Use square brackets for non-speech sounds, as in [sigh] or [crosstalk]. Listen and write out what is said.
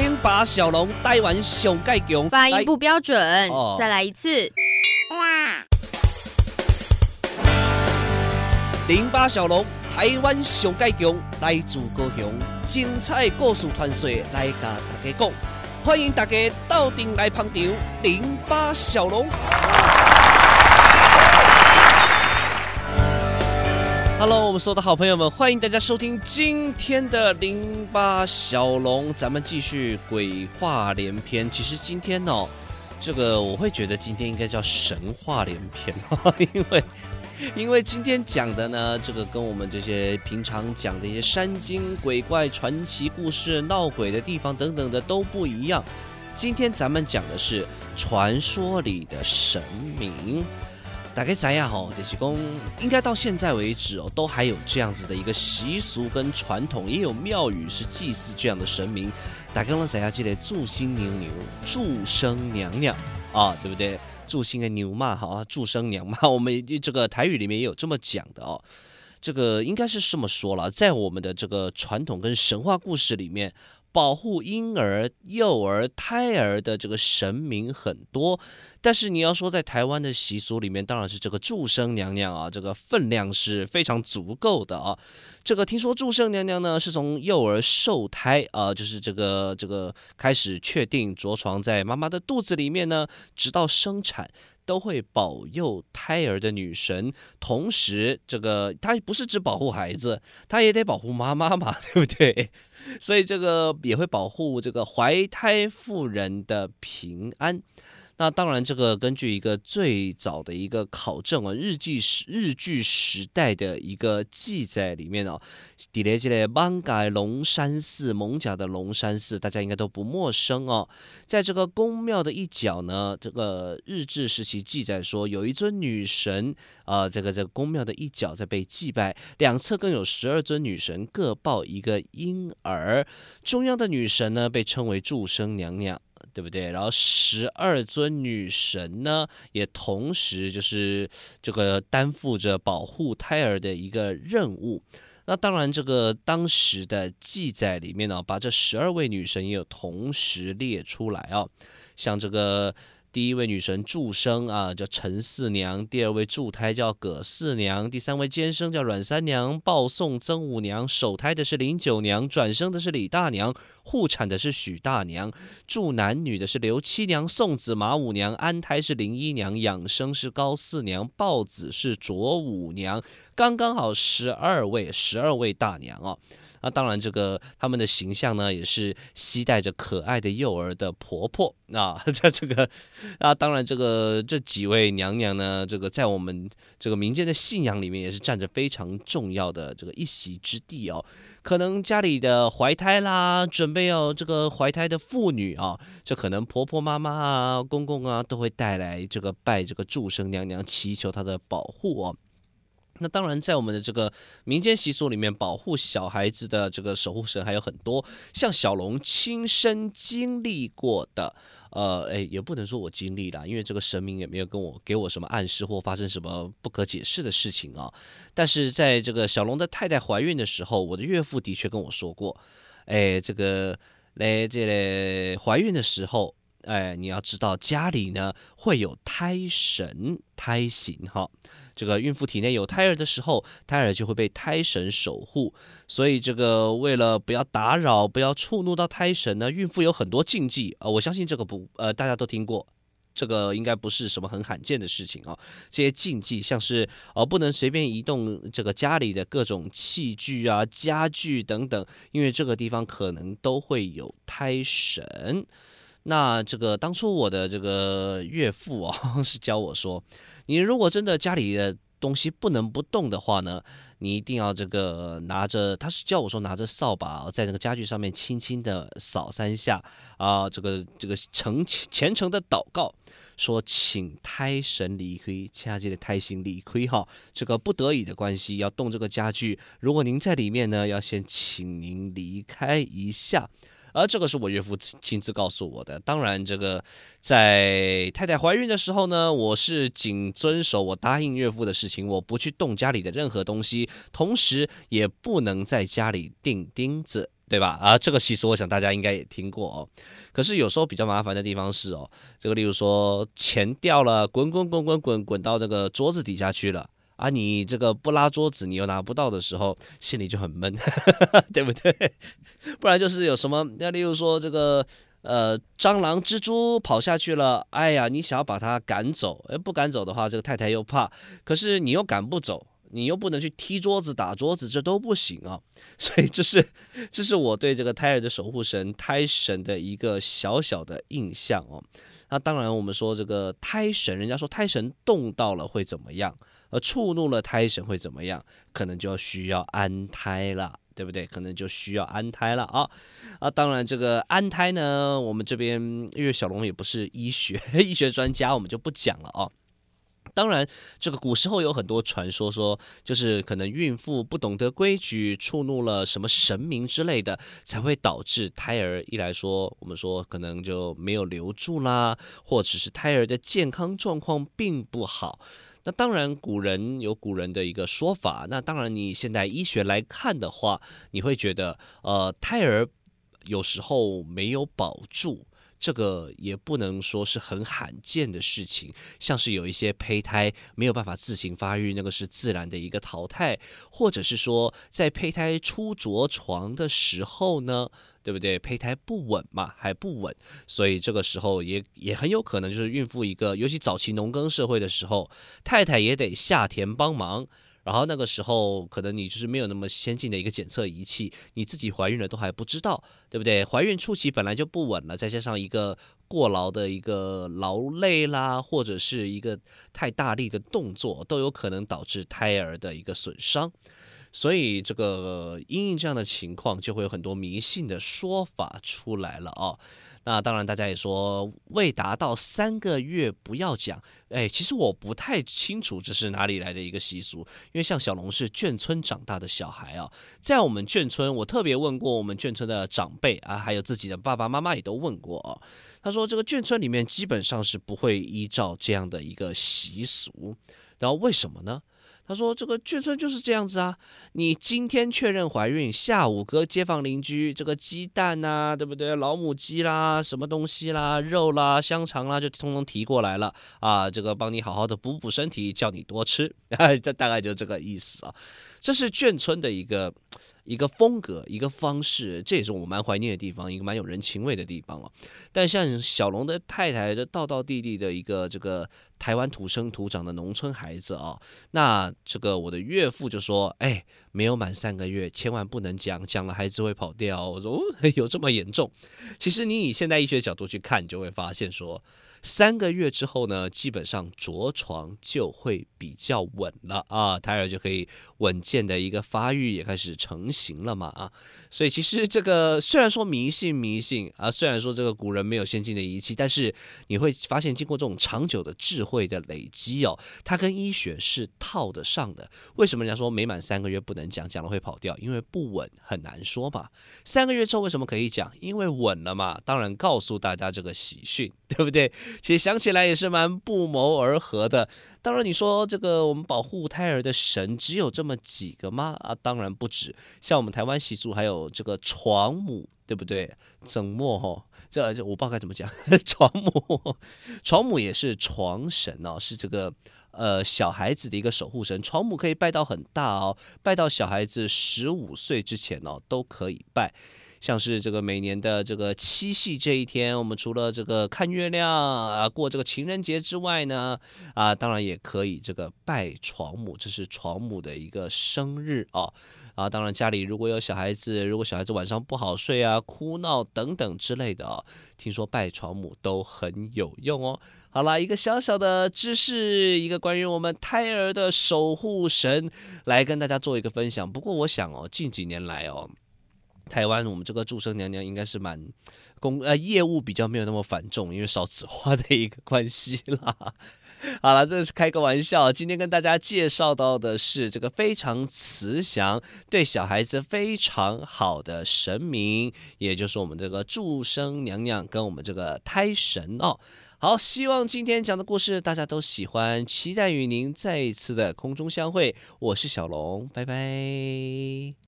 零八小龙台湾上盖强，发音不标准，哦、再来一次。哇零八小龙台湾上盖强，来自高雄，精彩故事传说来甲大家讲，欢迎大家到店来捧场。零八小龙。Hello，我们所有的好朋友们，欢迎大家收听今天的零八小龙，咱们继续鬼话连篇。其实今天哦，这个我会觉得今天应该叫神话连篇，[laughs] 因为因为今天讲的呢，这个跟我们这些平常讲的一些山精鬼怪、传奇故事、闹鬼的地方等等的都不一样。今天咱们讲的是传说里的神明。大概怎样吼？就是讲，应该到现在为止哦，都还有这样子的一个习俗跟传统，也有庙宇是祭祀这样的神明。大家能怎样记得祝星牛牛、祝生娘娘啊，对不对？祝星的牛嘛，好，祝生娘嘛，[laughs] 我们这个台语里面也有这么讲的哦。这个应该是这么说了，在我们的这个传统跟神话故事里面。保护婴儿、幼儿、胎儿的这个神明很多，但是你要说在台湾的习俗里面，当然是这个祝生娘娘啊，这个分量是非常足够的啊。这个听说祝生娘娘呢，是从幼儿受胎啊，就是这个这个开始确定着床在妈妈的肚子里面呢，直到生产都会保佑胎儿的女神。同时，这个她不是只保护孩子，她也得保护妈妈嘛，对不对？所以这个也会保护这个怀胎妇人的平安。那当然，这个根据一个最早的一个考证啊，日记时日据时代的一个记载里面哦，底雷这里艋舺龙山寺，蒙甲的龙山寺，大家应该都不陌生哦。在这个宫庙的一角呢，这个日治时期记载说，有一尊女神啊、这个这个宫庙的一角在被祭拜，两侧更有十二尊女神各抱一个婴儿，中央的女神呢被称为祝生娘娘。对不对？然后十二尊女神呢，也同时就是这个担负着保护胎儿的一个任务。那当然，这个当时的记载里面呢，把这十二位女神也有同时列出来啊，像这个。第一位女神祝生啊，叫陈四娘；第二位助胎叫葛四娘；第三位监生叫阮三娘；抱送曾五娘；守胎的是林九娘；转生的是李大娘；护产的是许大娘；助男女的是刘七娘；送子马五娘；安胎是林一娘；养生是高四娘；抱子是卓五娘。刚刚好十二位，十二位大娘哦。那当然，这个他们的形象呢，也是携带着可爱的幼儿的婆婆啊。[laughs] 这这个啊，当然这个这几位娘娘呢，这个在我们这个民间的信仰里面，也是占着非常重要的这个一席之地哦。可能家里的怀胎啦，准备要这个怀胎的妇女啊，这可能婆婆妈妈啊、公公啊，都会带来这个拜这个祝生娘娘，祈求她的保护哦。那当然，在我们的这个民间习俗里面，保护小孩子的这个守护神还有很多，像小龙亲身经历过的，呃，诶，也不能说我经历了，因为这个神明也没有跟我给我什么暗示或发生什么不可解释的事情啊。但是在这个小龙的太太怀孕的时候，我的岳父的确跟我说过，诶，这个来这里怀孕的时候。哎，你要知道家里呢会有胎神胎形哈，这个孕妇体内有胎儿的时候，胎儿就会被胎神守护。所以这个为了不要打扰、不要触怒到胎神呢，孕妇有很多禁忌啊。我相信这个不呃大家都听过，这个应该不是什么很罕见的事情啊。这些禁忌像是呃不能随便移动这个家里的各种器具啊、家具等等，因为这个地方可能都会有胎神。那这个当初我的这个岳父啊，[laughs] 是教我说，你如果真的家里的东西不能不动的话呢，你一定要这个拿着，他是教我说拿着扫把在那个家具上面轻轻的扫三下啊，这个这个诚虔诚的祷告，说请胎神离开，掐记的胎神离亏哈，这个不得已的关系要动这个家具，如果您在里面呢，要先请您离开一下。而这个是我岳父亲自告诉我的。当然，这个在太太怀孕的时候呢，我是仅遵守我答应岳父的事情，我不去动家里的任何东西，同时也不能在家里钉钉子。对吧？啊，这个习俗我想大家应该也听过哦。可是有时候比较麻烦的地方是哦，这个例如说钱掉了，滚滚滚滚滚滚到这个桌子底下去了啊，你这个不拉桌子，你又拿不到的时候，心里就很闷，[laughs] 对不对？[laughs] 不然就是有什么，那例如说这个呃蟑螂、蜘蛛跑下去了，哎呀，你想要把它赶走，哎，不赶走的话，这个太太又怕，可是你又赶不走。你又不能去踢桌子、打桌子，这都不行啊！[laughs] 所以这是这是我对这个胎儿的守护神胎神的一个小小的印象哦。那当然，我们说这个胎神，人家说胎神动到了会怎么样？而触怒了胎神会怎么样？可能就要需要安胎了，对不对？可能就需要安胎了啊！啊，当然这个安胎呢，我们这边因为小龙也不是医学 [laughs] 医学专家，我们就不讲了啊。当然，这个古时候有很多传说，说就是可能孕妇不懂得规矩，触怒了什么神明之类的，才会导致胎儿一来说，我们说可能就没有留住啦，或者是胎儿的健康状况并不好。那当然，古人有古人的一个说法。那当然，你现代医学来看的话，你会觉得，呃，胎儿有时候没有保住。这个也不能说是很罕见的事情，像是有一些胚胎没有办法自行发育，那个是自然的一个淘汰，或者是说在胚胎初着床的时候呢，对不对？胚胎不稳嘛，还不稳，所以这个时候也也很有可能就是孕妇一个，尤其早期农耕社会的时候，太太也得下田帮忙。然后那个时候，可能你就是没有那么先进的一个检测仪器，你自己怀孕了都还不知道，对不对？怀孕初期本来就不稳了，再加上一个过劳的一个劳累啦，或者是一个太大力的动作，都有可能导致胎儿的一个损伤。所以这个因应这样的情况，就会有很多迷信的说法出来了哦。那当然，大家也说未达到三个月不要讲。哎，其实我不太清楚这是哪里来的一个习俗，因为像小龙是眷村长大的小孩啊，在我们眷村，我特别问过我们眷村的长辈啊，还有自己的爸爸妈妈也都问过啊。他说这个眷村里面基本上是不会依照这样的一个习俗，然后为什么呢？他说：“这个眷村就是这样子啊，你今天确认怀孕，下午跟街坊邻居这个鸡蛋呐，对不对？老母鸡啦，什么东西啦，肉啦，香肠啦，就通通提过来了啊，这个帮你好好的补补身体，叫你多吃，这 [laughs] 大概就这个意思啊。这是眷村的一个。”一个风格，一个方式，这也是我蛮怀念的地方，一个蛮有人情味的地方哦。但像小龙的太太，这道道地地的一个这个台湾土生土长的农村孩子啊，那这个我的岳父就说：“哎，没有满三个月，千万不能讲，讲了孩子会跑掉。”我说：“哦，[laughs] 有这么严重？”其实你以现代医学角度去看，就会发现说。三个月之后呢，基本上着床就会比较稳了啊，胎儿就可以稳健的一个发育，也开始成型了嘛啊，所以其实这个虽然说迷信迷信啊，虽然说这个古人没有先进的仪器，但是你会发现经过这种长久的智慧的累积哦，它跟医学是套得上的。为什么人家说没满三个月不能讲，讲了会跑掉？因为不稳很难说嘛。三个月之后为什么可以讲？因为稳了嘛。当然告诉大家这个喜讯，对不对？其实想起来也是蛮不谋而合的。当然，你说这个我们保护胎儿的神只有这么几个吗？啊，当然不止。像我们台湾习俗还有这个床母，对不对？怎么吼？这这我不知道该怎么讲。[laughs] 床母，床母也是床神哦，是这个呃小孩子的一个守护神。床母可以拜到很大哦，拜到小孩子十五岁之前哦都可以拜。像是这个每年的这个七夕这一天，我们除了这个看月亮啊，过这个情人节之外呢，啊，当然也可以这个拜床母，这是床母的一个生日哦。啊，当然家里如果有小孩子，如果小孩子晚上不好睡啊、哭闹等等之类的哦，听说拜床母都很有用哦。好啦，一个小小的知识，一个关于我们胎儿的守护神，来跟大家做一个分享。不过我想哦，近几年来哦。台湾，我们这个祝生娘娘应该是蛮公呃业务比较没有那么繁重，因为少子化的一个关系啦。[laughs] 好了，这是开个玩笑。今天跟大家介绍到的是这个非常慈祥、对小孩子非常好的神明，也就是我们这个祝生娘娘跟我们这个胎神哦。好，希望今天讲的故事大家都喜欢，期待与您再一次的空中相会。我是小龙，拜拜。